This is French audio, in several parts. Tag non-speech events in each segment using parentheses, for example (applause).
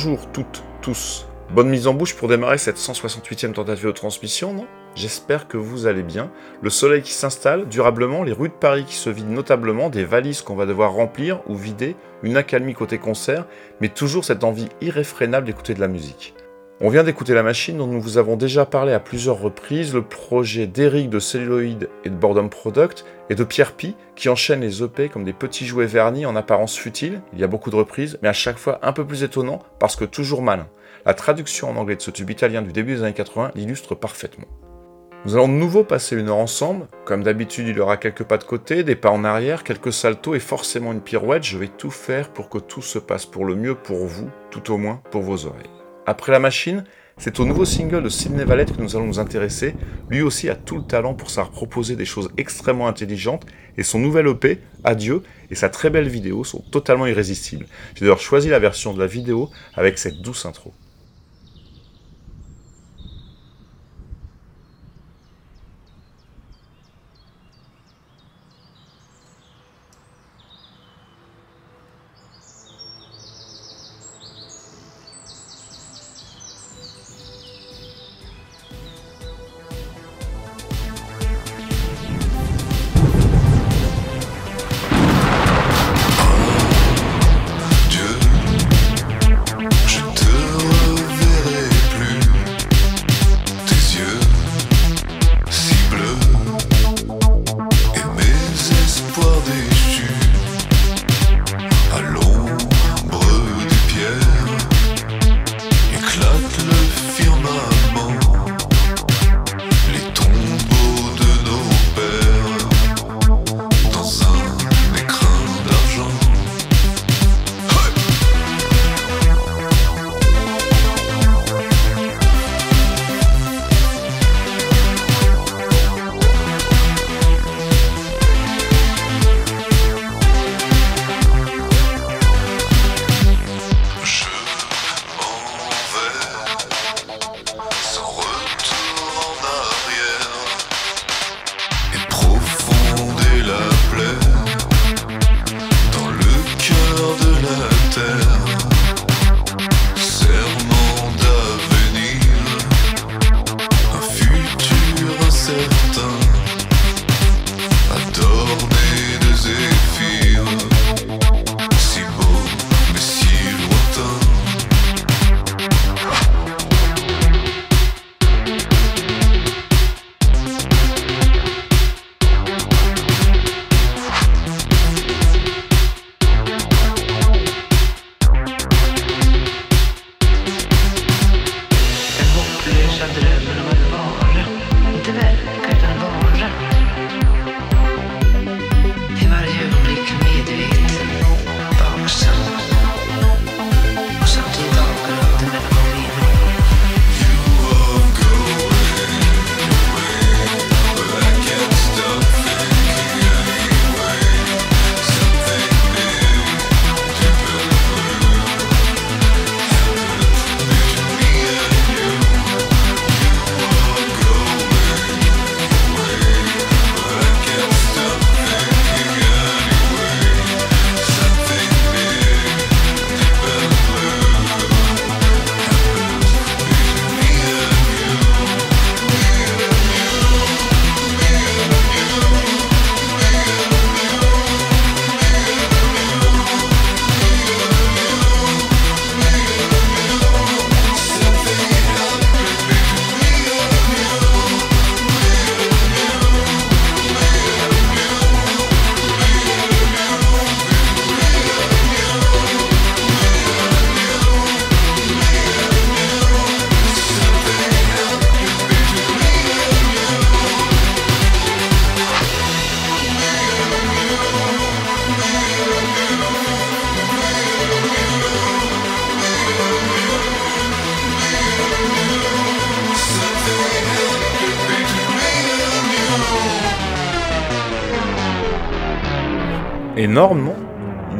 Bonjour toutes, tous. Bonne mise en bouche pour démarrer cette 168e tentative de transmission, non? J'espère que vous allez bien. Le soleil qui s'installe durablement, les rues de Paris qui se vident notablement, des valises qu'on va devoir remplir ou vider, une accalmie côté concert, mais toujours cette envie irréfrénable d'écouter de la musique. On vient d'écouter La Machine dont nous vous avons déjà parlé à plusieurs reprises, le projet d'Eric de Celluloid et de Boredom Product, et de Pierre Pi qui enchaîne les EP comme des petits jouets vernis en apparence futiles, il y a beaucoup de reprises, mais à chaque fois un peu plus étonnant parce que toujours malin. La traduction en anglais de ce tube italien du début des années 80 l'illustre parfaitement. Nous allons de nouveau passer une heure ensemble. Comme d'habitude, il y aura quelques pas de côté, des pas en arrière, quelques saltos et forcément une pirouette. Je vais tout faire pour que tout se passe pour le mieux pour vous, tout au moins pour vos oreilles. Après la machine, c'est au nouveau single de Sidney Valette que nous allons nous intéresser. Lui aussi a tout le talent pour savoir proposer des choses extrêmement intelligentes et son nouvel EP, Adieu, et sa très belle vidéo sont totalement irrésistibles. J'ai d'ailleurs choisi la version de la vidéo avec cette douce intro.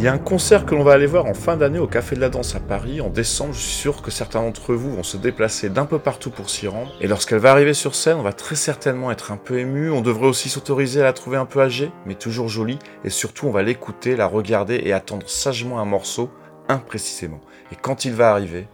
Y a un concert que l'on va aller voir en fin d'année au Café de la Danse à Paris en décembre. Je suis sûr que certains d'entre vous vont se déplacer d'un peu partout pour s'y rendre. Et lorsqu'elle va arriver sur scène, on va très certainement être un peu ému. On devrait aussi s'autoriser à la trouver un peu âgée, mais toujours jolie. Et surtout, on va l'écouter, la regarder et attendre sagement un morceau imprécisément. Et quand il va arriver,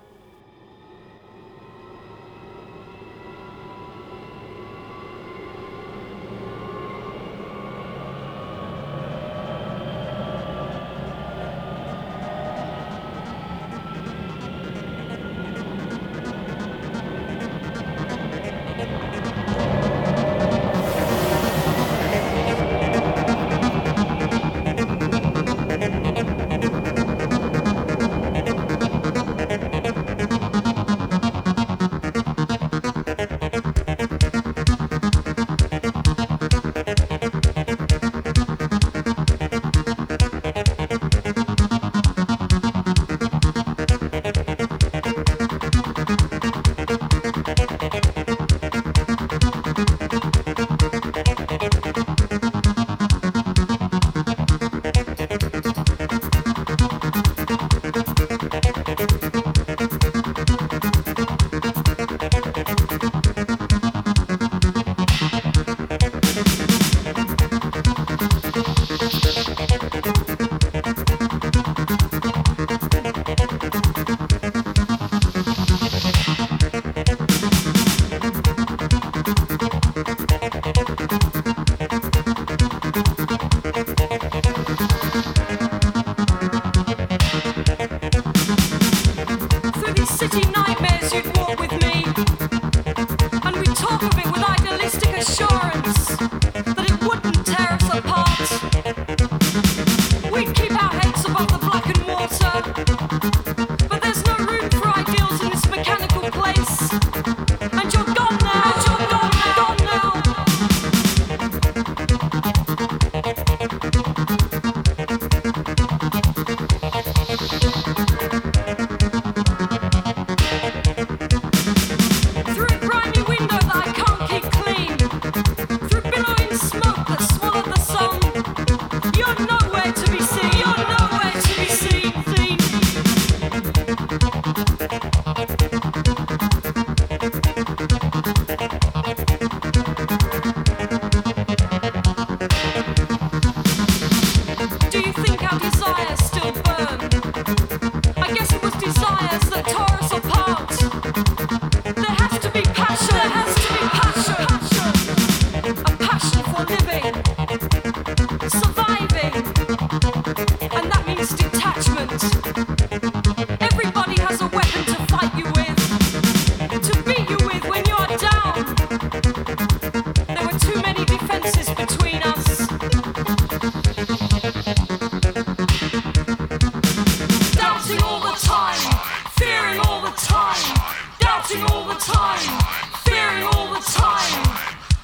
time, fearing all the time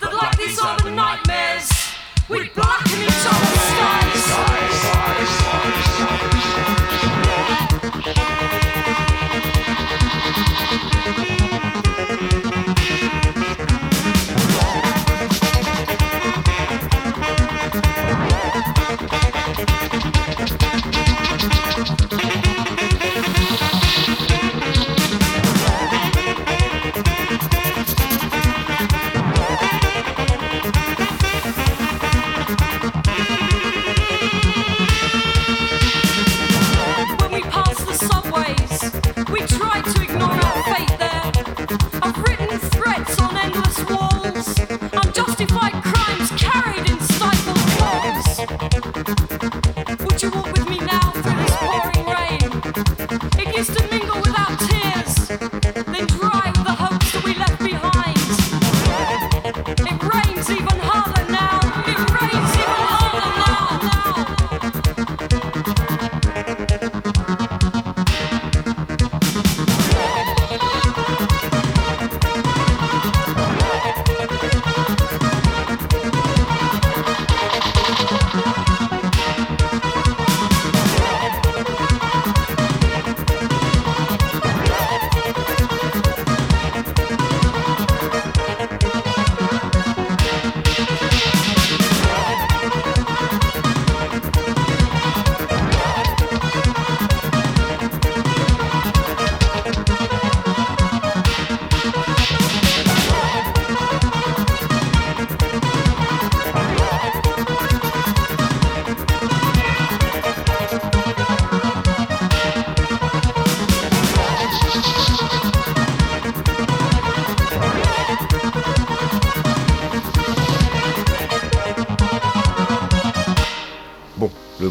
that like these are the nightmares.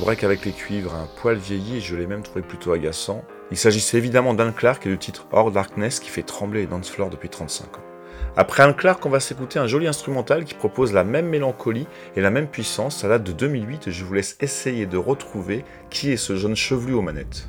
Le break avec les cuivres un poil vieilli je l'ai même trouvé plutôt agaçant. Il s'agissait évidemment d'Anne Clark et du titre Hors Darkness qui fait trembler les dance floors depuis 35 ans. Après Anne Clark, on va s'écouter un joli instrumental qui propose la même mélancolie et la même puissance. Ça date de 2008 et je vous laisse essayer de retrouver qui est ce jeune chevelu aux manettes.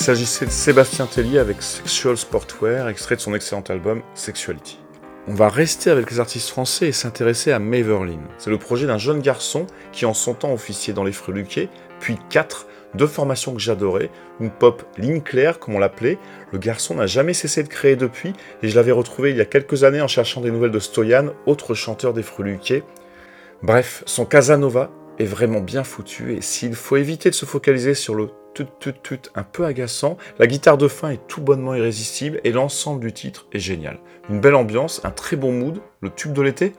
S'agissait de Sébastien Tellier avec Sexual Sportwear, extrait de son excellent album Sexuality. On va rester avec les artistes français et s'intéresser à Maverlin. C'est le projet d'un jeune garçon qui en son temps officiait dans les Freluquets, puis 4, deux formations que j'adorais, une pop ligne claire comme on l'appelait. Le garçon n'a jamais cessé de créer depuis et je l'avais retrouvé il y a quelques années en cherchant des nouvelles de Stoyan, autre chanteur des Freluquets. Bref, son Casanova est vraiment bien foutu et s'il faut éviter de se focaliser sur le tout, tout, tout, un peu agaçant. La guitare de fin est tout bonnement irrésistible et l'ensemble du titre est génial. Une belle ambiance, un très bon mood, le tube de l'été?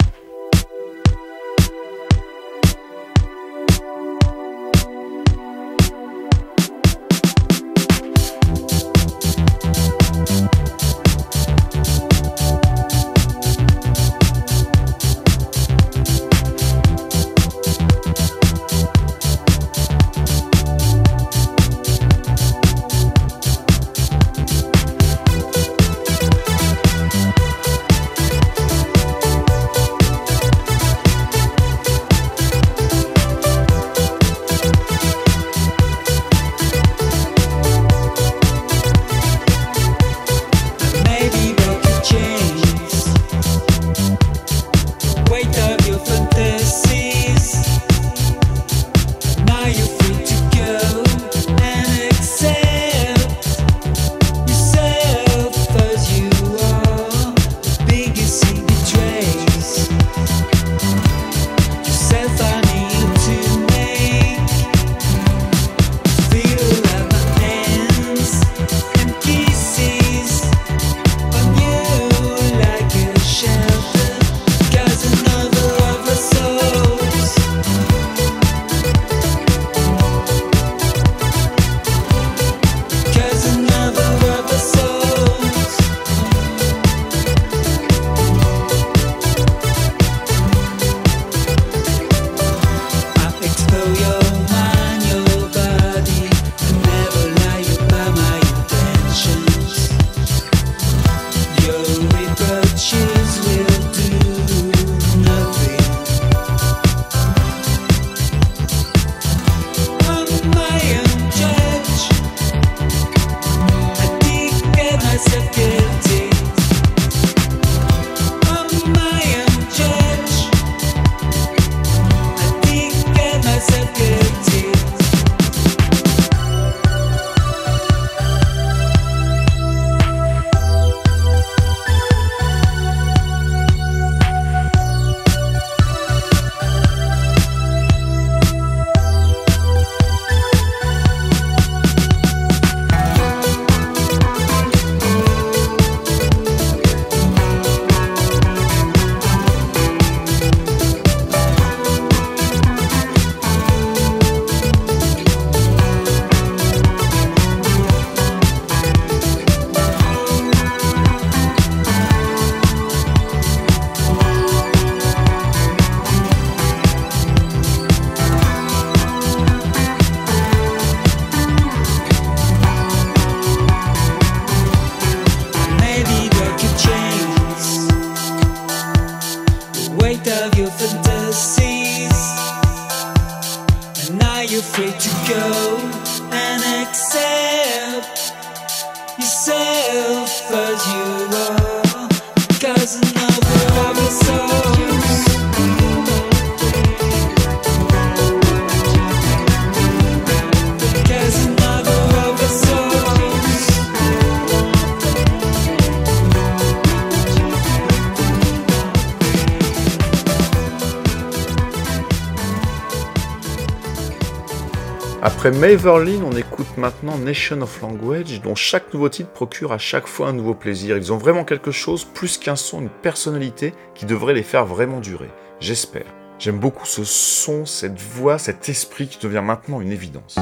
Après Maverlin, on écoute maintenant Nation of Language, dont chaque nouveau titre procure à chaque fois un nouveau plaisir. Ils ont vraiment quelque chose, plus qu'un son, une personnalité qui devrait les faire vraiment durer. J'espère. J'aime beaucoup ce son, cette voix, cet esprit qui devient maintenant une évidence.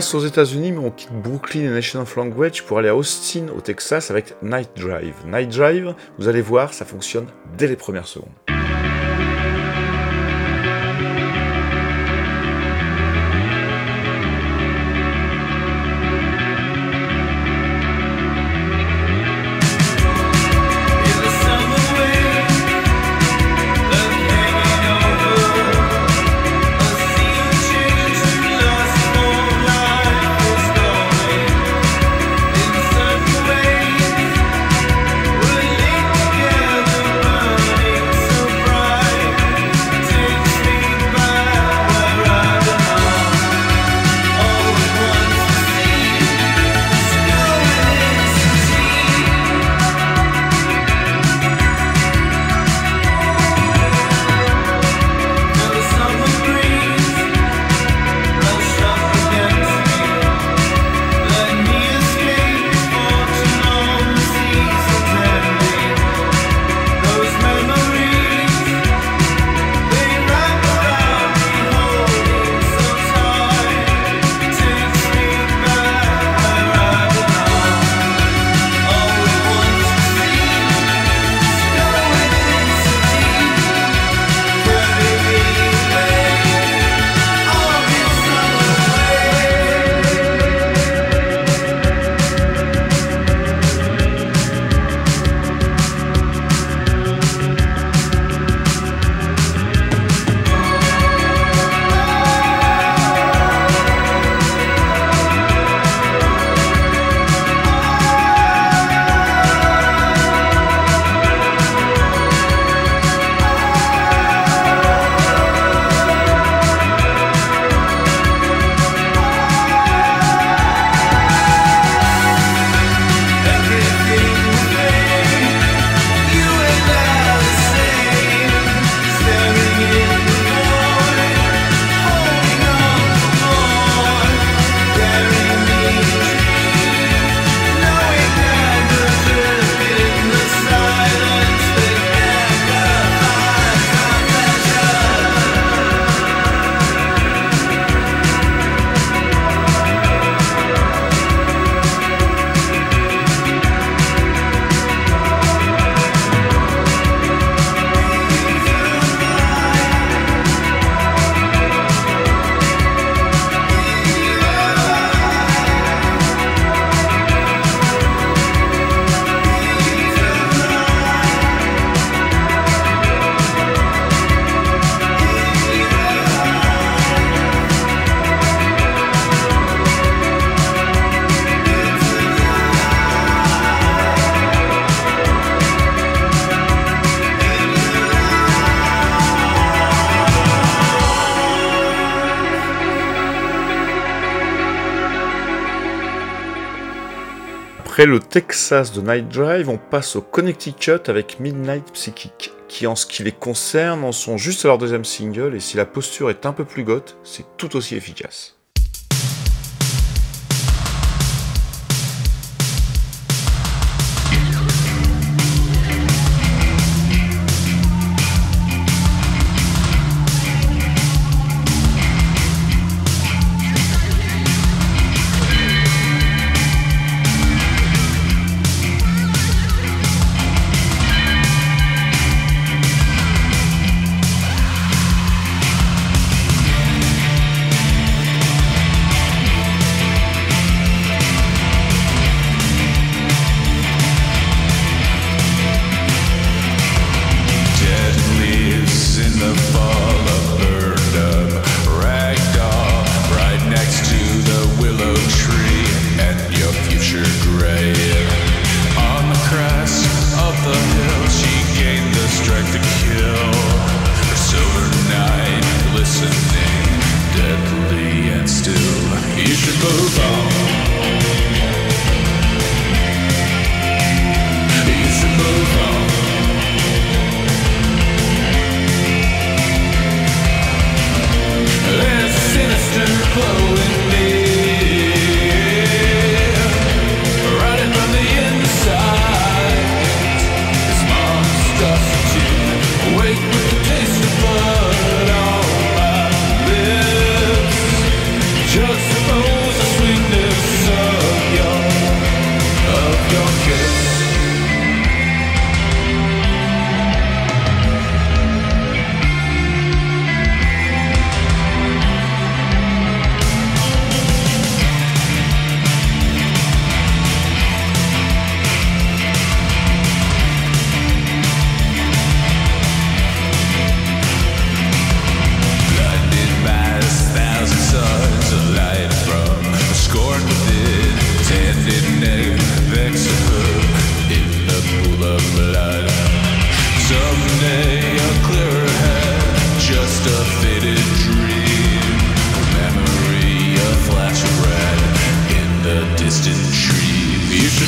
Reste aux États-Unis, mais on quitte Brooklyn et Nation of Language pour aller à Austin, au Texas, avec Night Drive. Night Drive, vous allez voir, ça fonctionne dès les premières secondes. Après le Texas de Night Drive, on passe au Connecticut avec Midnight Psychic, qui en ce qui les concerne en sont juste à leur deuxième single, et si la posture est un peu plus goth, c'est tout aussi efficace.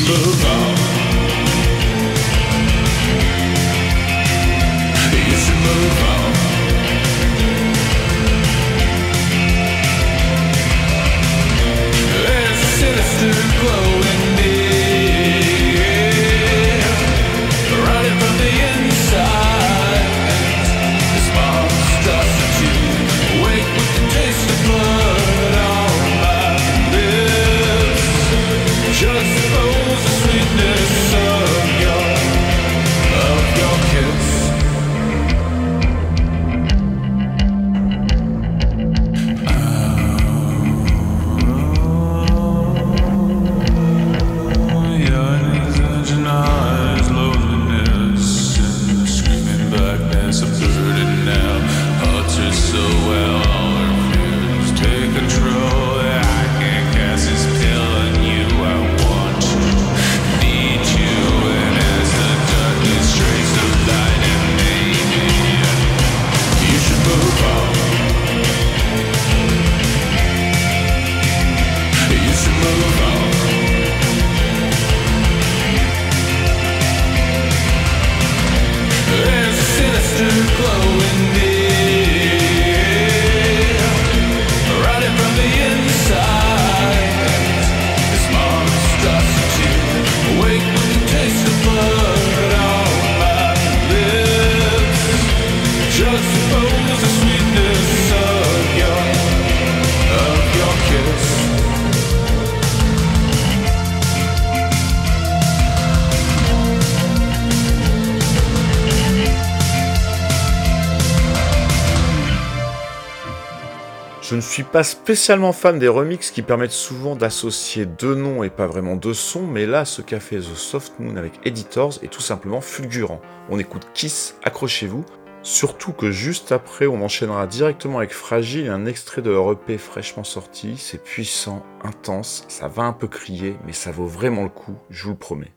move on. Pas spécialement fan des remixes qui permettent souvent d'associer deux noms et pas vraiment deux sons, mais là, ce qu'a fait The Soft Moon avec Editors est tout simplement fulgurant. On écoute Kiss, accrochez-vous, surtout que juste après, on enchaînera directement avec Fragile, un extrait de leur EP fraîchement sorti. C'est puissant, intense, ça va un peu crier, mais ça vaut vraiment le coup, je vous le promets.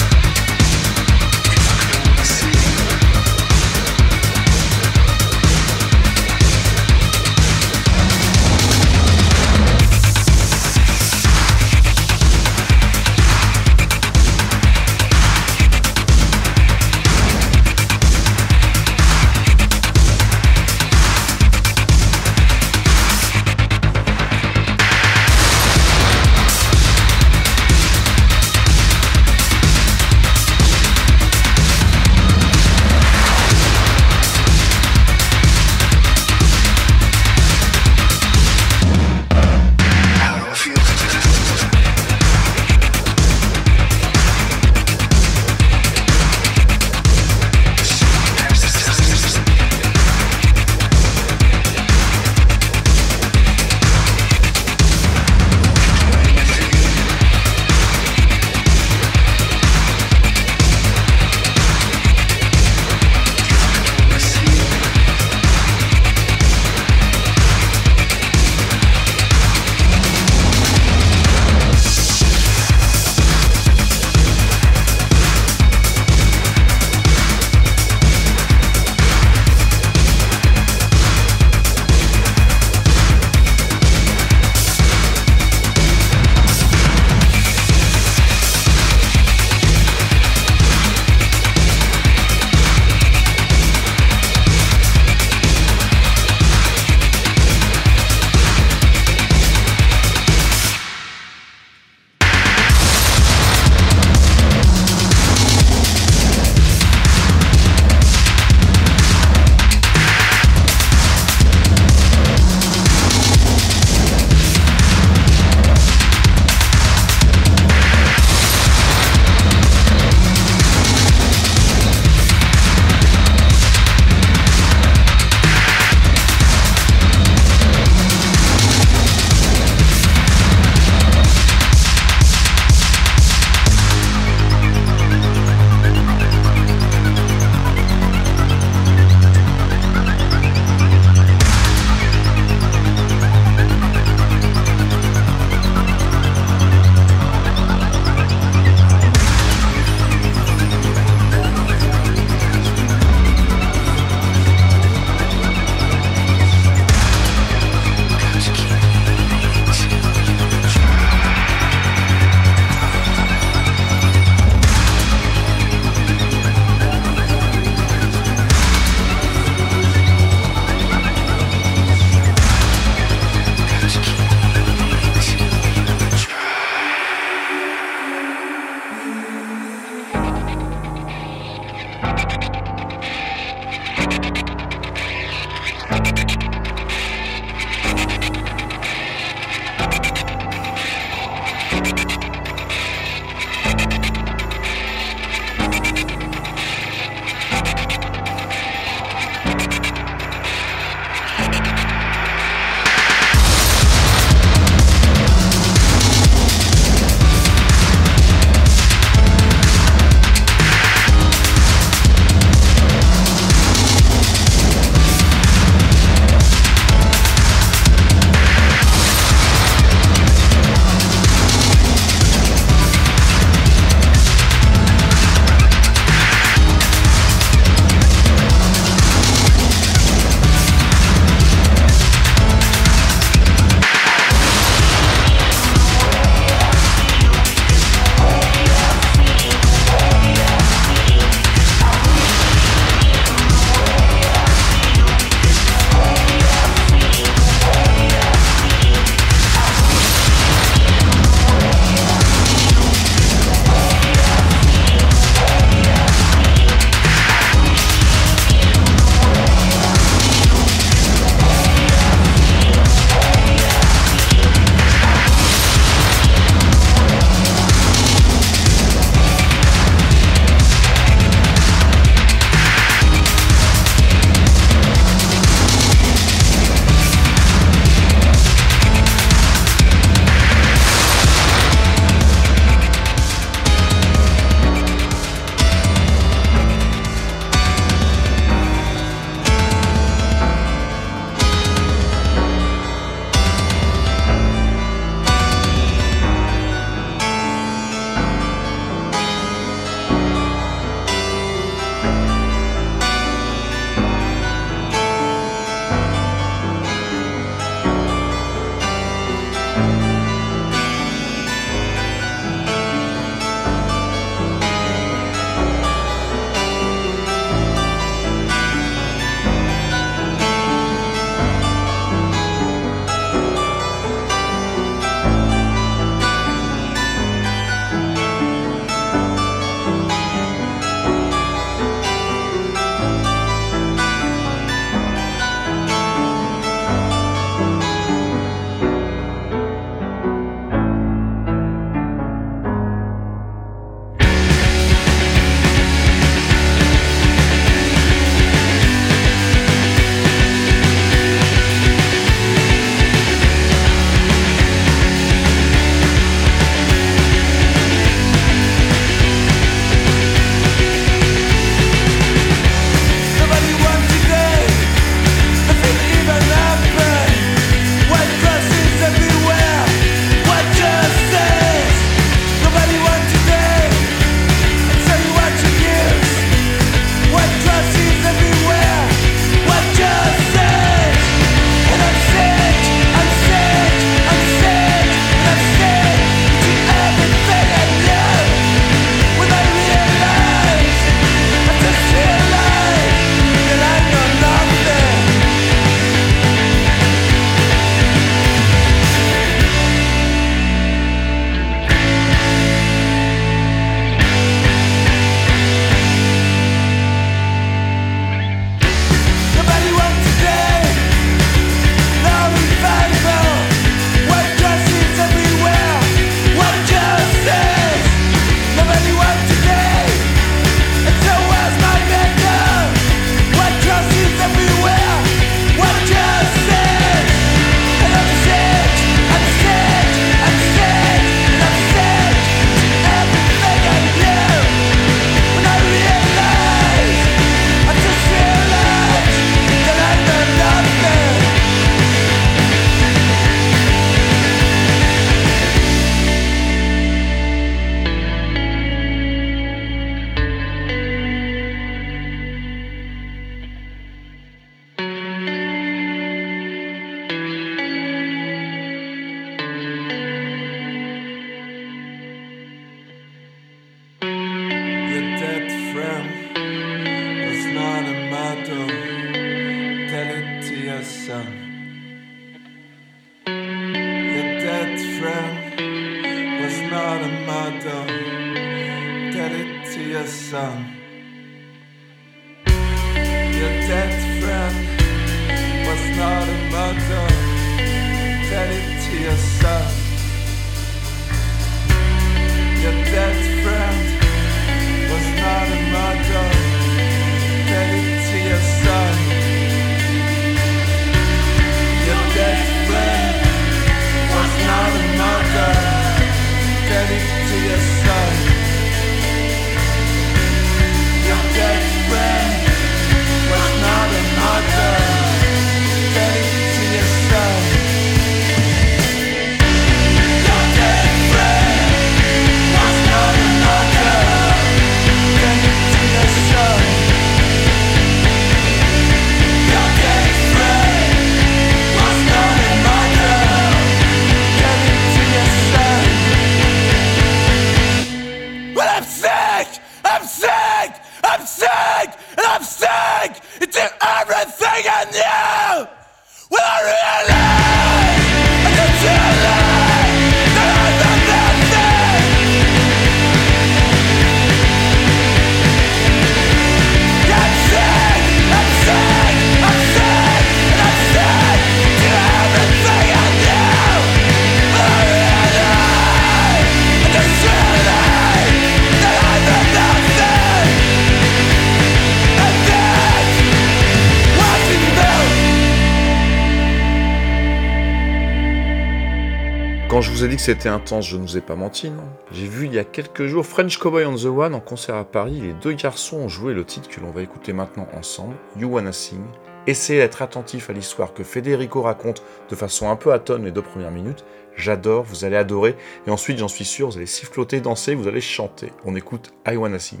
vous ai dit que c'était intense, je ne vous ai pas menti, non J'ai vu il y a quelques jours French Cowboy on the One en concert à Paris. Les deux garçons ont joué le titre que l'on va écouter maintenant ensemble, You Wanna Sing. Essayez d'être attentif à l'histoire que Federico raconte de façon un peu atone les deux premières minutes. J'adore, vous allez adorer. Et ensuite, j'en suis sûr, vous allez siffloter, danser, vous allez chanter. On écoute I Wanna Sing.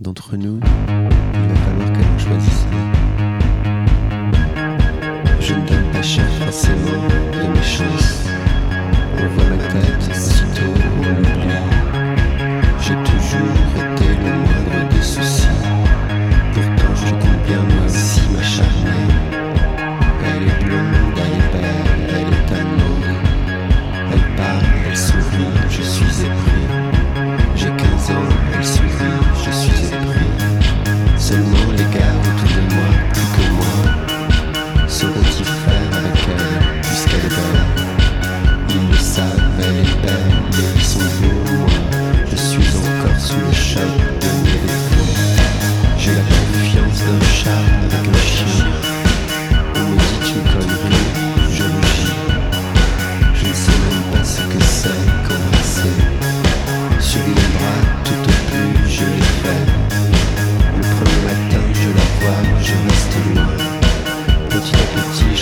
D'entre nous, il va falloir que l'on choisisse. Je ne donne pas cher forcément de mes chances revois ma tête si sitôt oubliée. J'ai toujours été le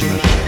Commissioner.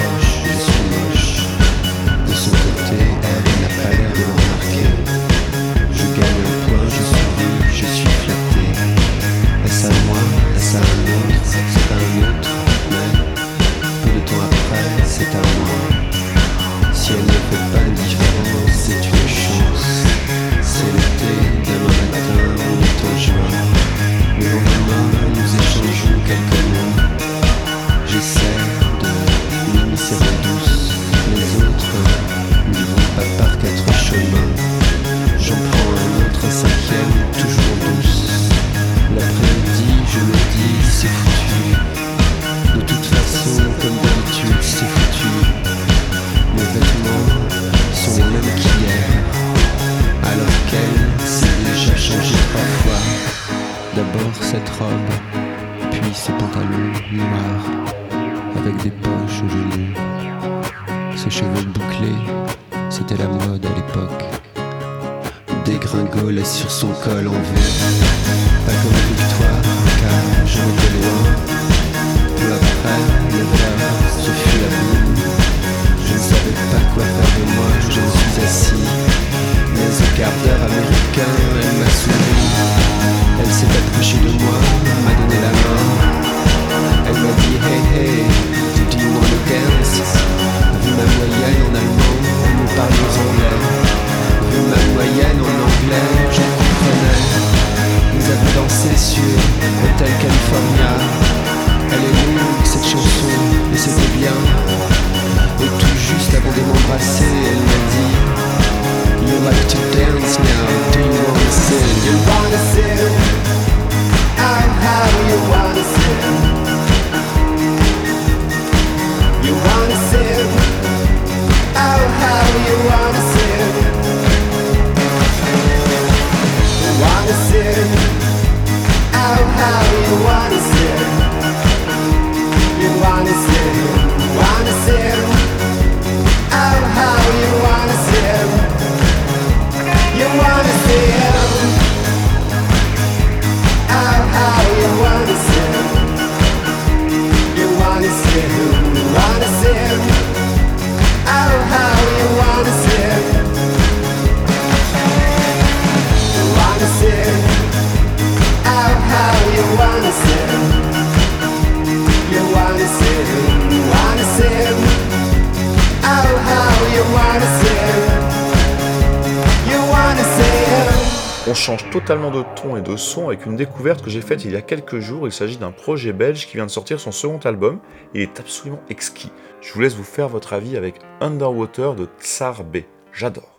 Totalement de ton et de son avec une découverte que j'ai faite il y a quelques jours. Il s'agit d'un projet belge qui vient de sortir son second album. Il est absolument exquis. Je vous laisse vous faire votre avis avec Underwater de Tsar B. J'adore.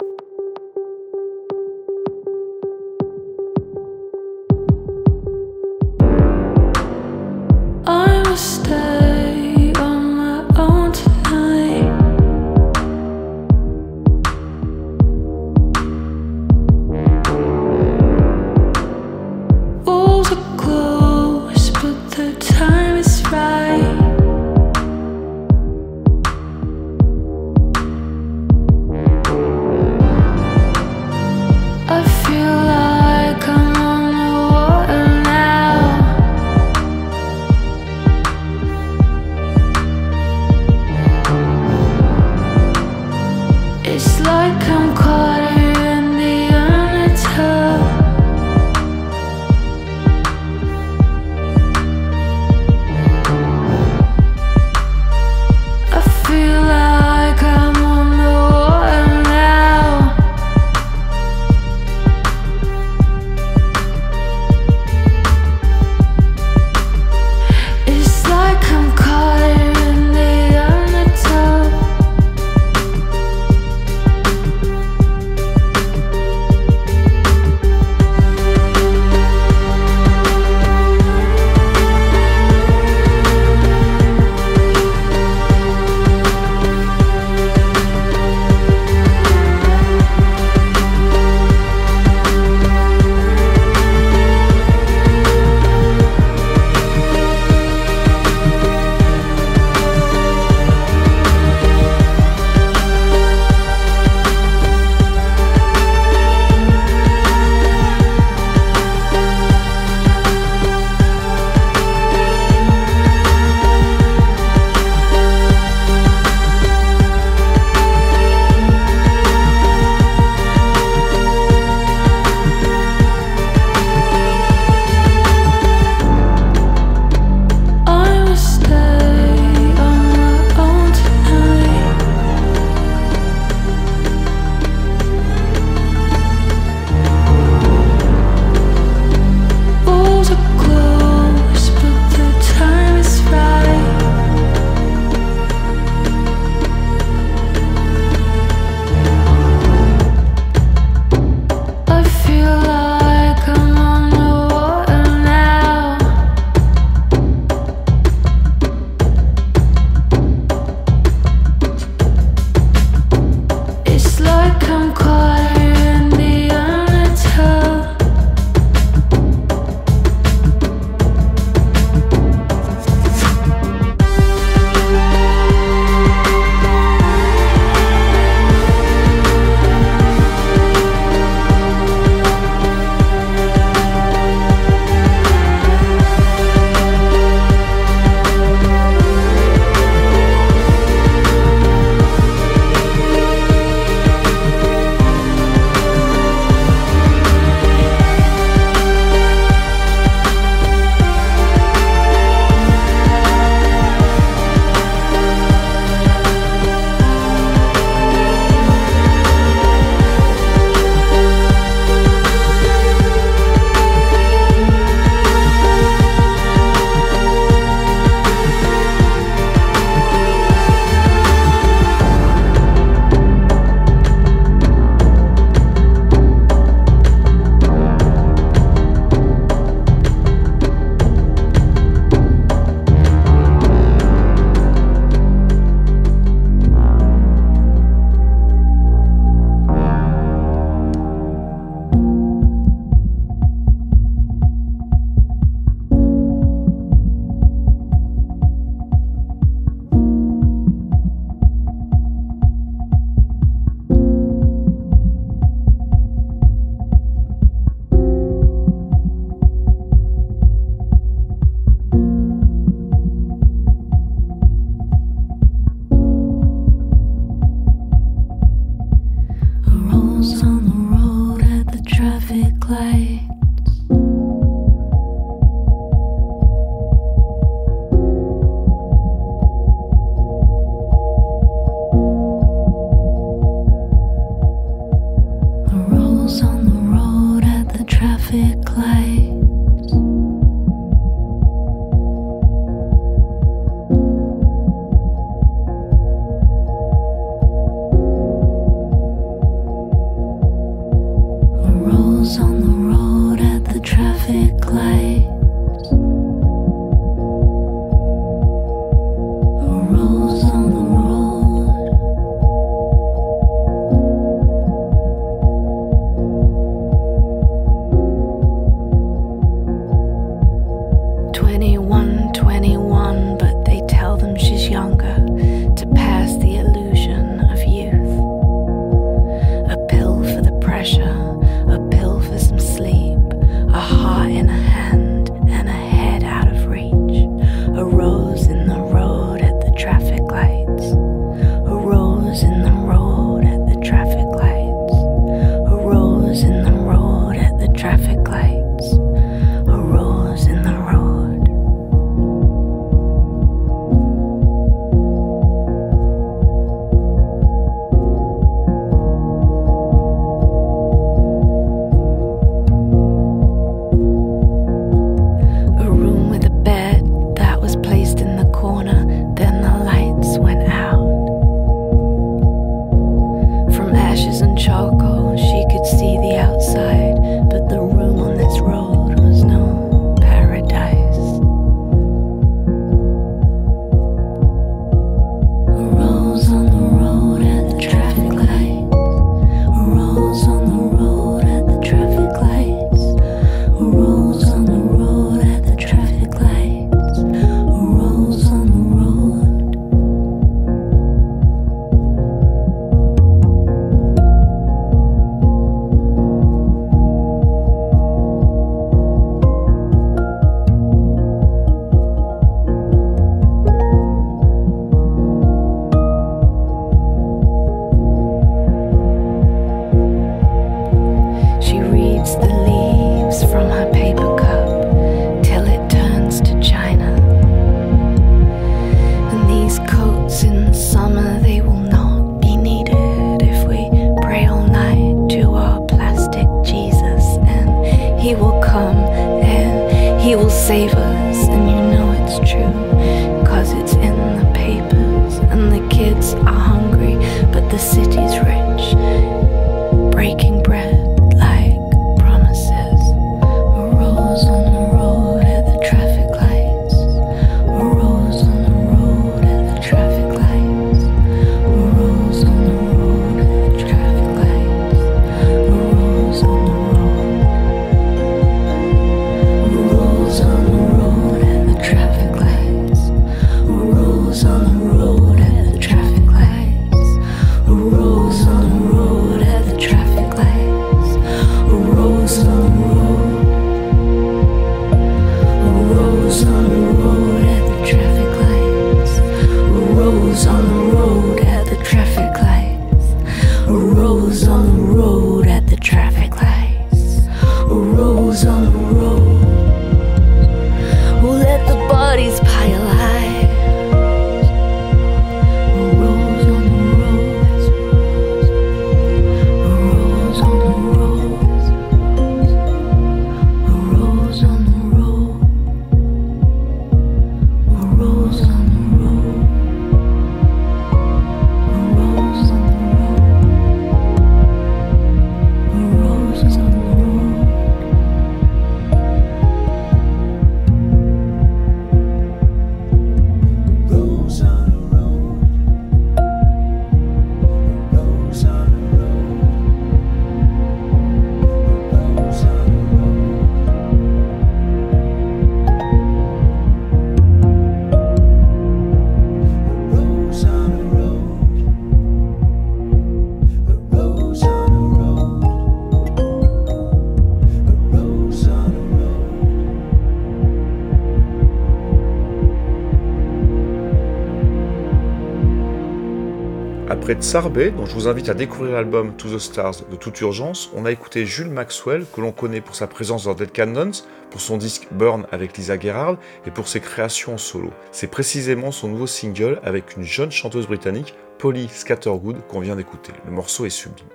Après Tsarbé, dont je vous invite à découvrir l'album To the Stars de toute urgence, on a écouté Jules Maxwell, que l'on connaît pour sa présence dans Dead Cannons, pour son disque Burn avec Lisa Gerrard et pour ses créations en solo. C'est précisément son nouveau single avec une jeune chanteuse britannique, Polly Scattergood, qu'on vient d'écouter. Le morceau est sublime.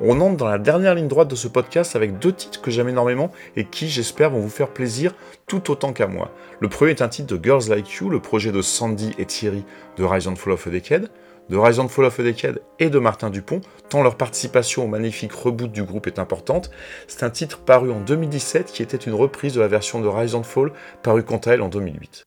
On entre dans la dernière ligne droite de ce podcast avec deux titres que j'aime énormément et qui, j'espère, vont vous faire plaisir tout autant qu'à moi. Le premier est un titre de Girls Like You, le projet de Sandy et Thierry de Rise and Fall of a Decade, de Rise and Fall of a Decade et de Martin Dupont, tant leur participation au magnifique reboot du groupe est importante. C'est un titre paru en 2017 qui était une reprise de la version de Rise and Fall parue quant à elle en 2008.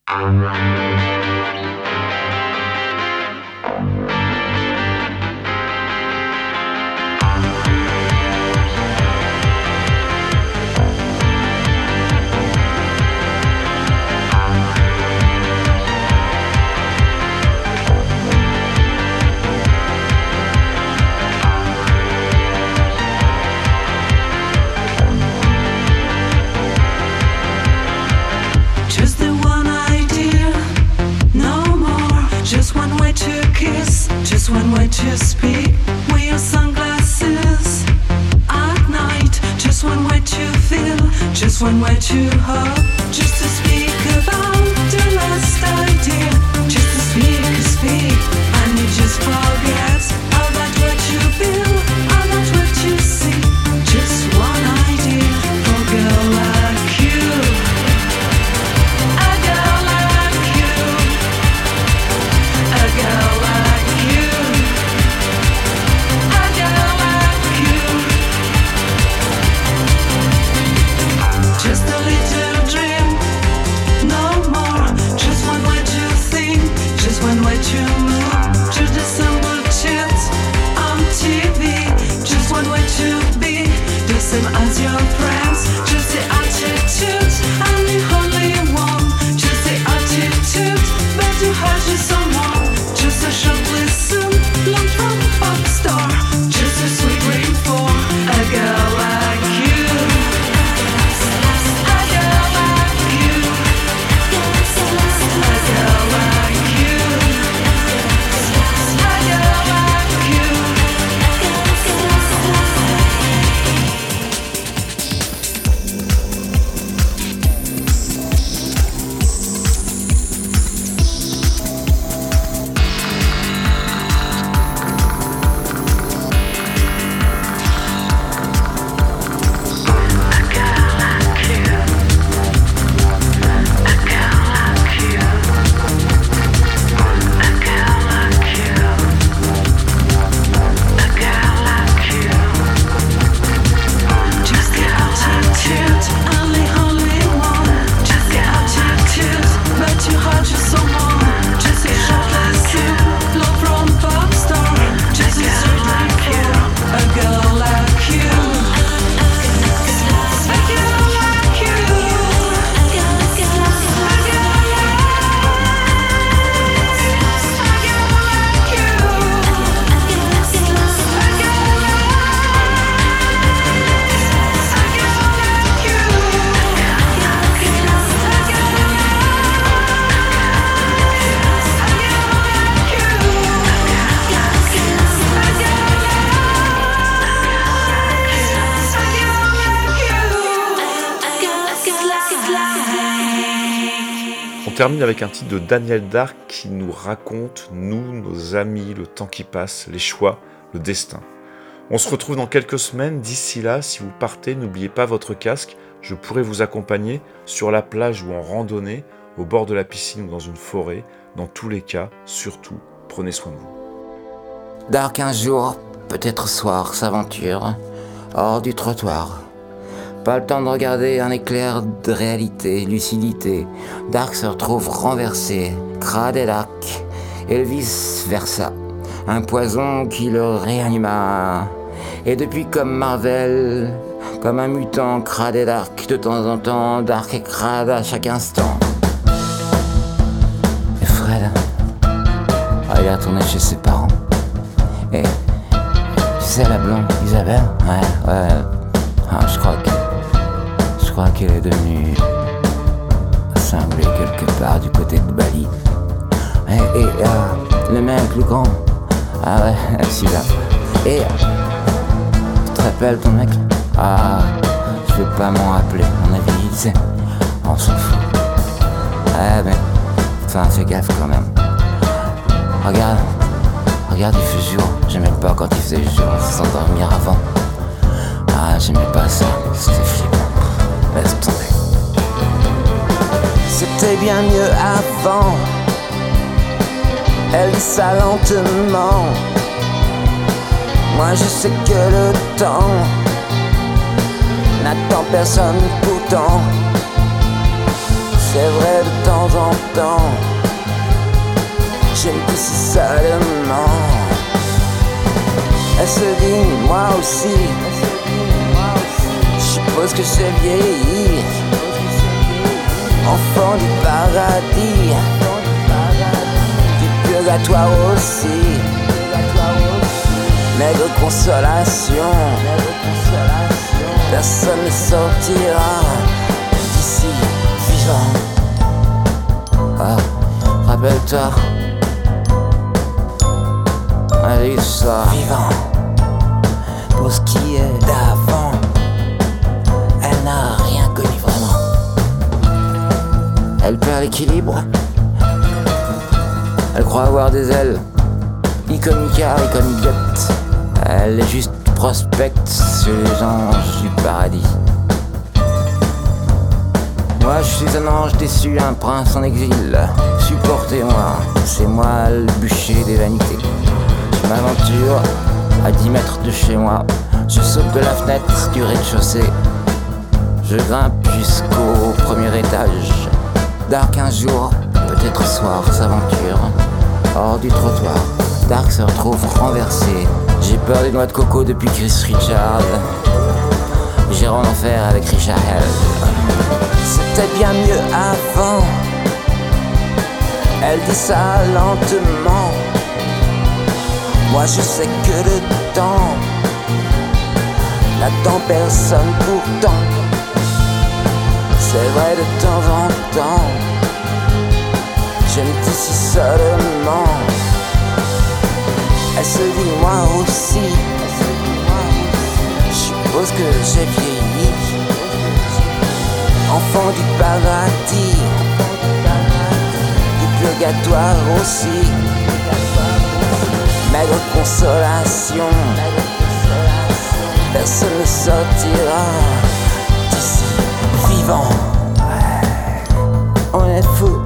Termine avec un titre de Daniel Dark qui nous raconte, nous, nos amis, le temps qui passe, les choix, le destin. On se retrouve dans quelques semaines. D'ici là, si vous partez, n'oubliez pas votre casque. Je pourrai vous accompagner sur la plage ou en randonnée, au bord de la piscine ou dans une forêt. Dans tous les cas, surtout, prenez soin de vous. Dark un jour, peut-être soir, s'aventure hors du trottoir. Pas le temps de regarder un éclair de réalité, lucidité. Dark se retrouve renversé, crade et Dark, et vice versa. Un poison qui le réanima. Et depuis comme Marvel, comme un mutant crade et Dark, de temps en temps, Dark et crade à chaque instant. Et Fred, ah, il est retourné chez ses parents. Et tu sais la blonde, Isabelle? Ouais, ouais. Ah, je crois que. Qu'elle est devenue. cinglée quelque part du côté de Bali. Et, et euh, le mec, le grand. Ah ouais, (laughs) celui-là. Et. Tu te rappelles ton mec? Ah, je veux pas m'en rappeler. On tu sais. On s'en fout. Ouais, mais. Enfin, fais gaffe quand même. Regarde. Regarde, il fait jour. J'aimais pas quand il faisait jour, s'endormir avant. Ah, j'aimais pas ça. C'était flippant. C'était bien mieux avant. Elle dit ça lentement. Moi, je sais que le temps n'attend personne pourtant. C'est vrai de temps en temps. Je me dis si seulement Elle se dit moi aussi suppose que j'ai vieilli Enfant du paradis. Du purgatoire aussi. Mais de consolation. Personne ne sortira d'ici vivant. Ah, rappelle-toi. Allez, ça vivant. Pour ce qui est d'avant Elle perd l'équilibre Elle croit avoir des ailes Iconica, iconiguette Elle est juste prospecte sur les anges du paradis moi je suis un ange déçu, un prince en exil. Supportez-moi, c'est moi le bûcher des vanités. Je m'aventure à 10 mètres de chez moi. Je saute de la fenêtre du rez-de-chaussée. Je grimpe jusqu'au premier étage. Dark un jour, peut-être soir, s'aventure. Hors du trottoir, Dark se retrouve renversé. J'ai peur des noix de coco depuis Chris Richard. J'irai en enfer avec Richard Hell. C'était bien mieux avant. Elle dit ça lentement. Moi je sais que le temps n'attend personne pourtant. C'est vrai de temps en temps. Je me dis si seulement. Elle se dit moi aussi. Je suppose que j'ai vieilli. Enfant du paradis, du purgatoire aussi. Mais de consolation, personne ne sortira On est fou,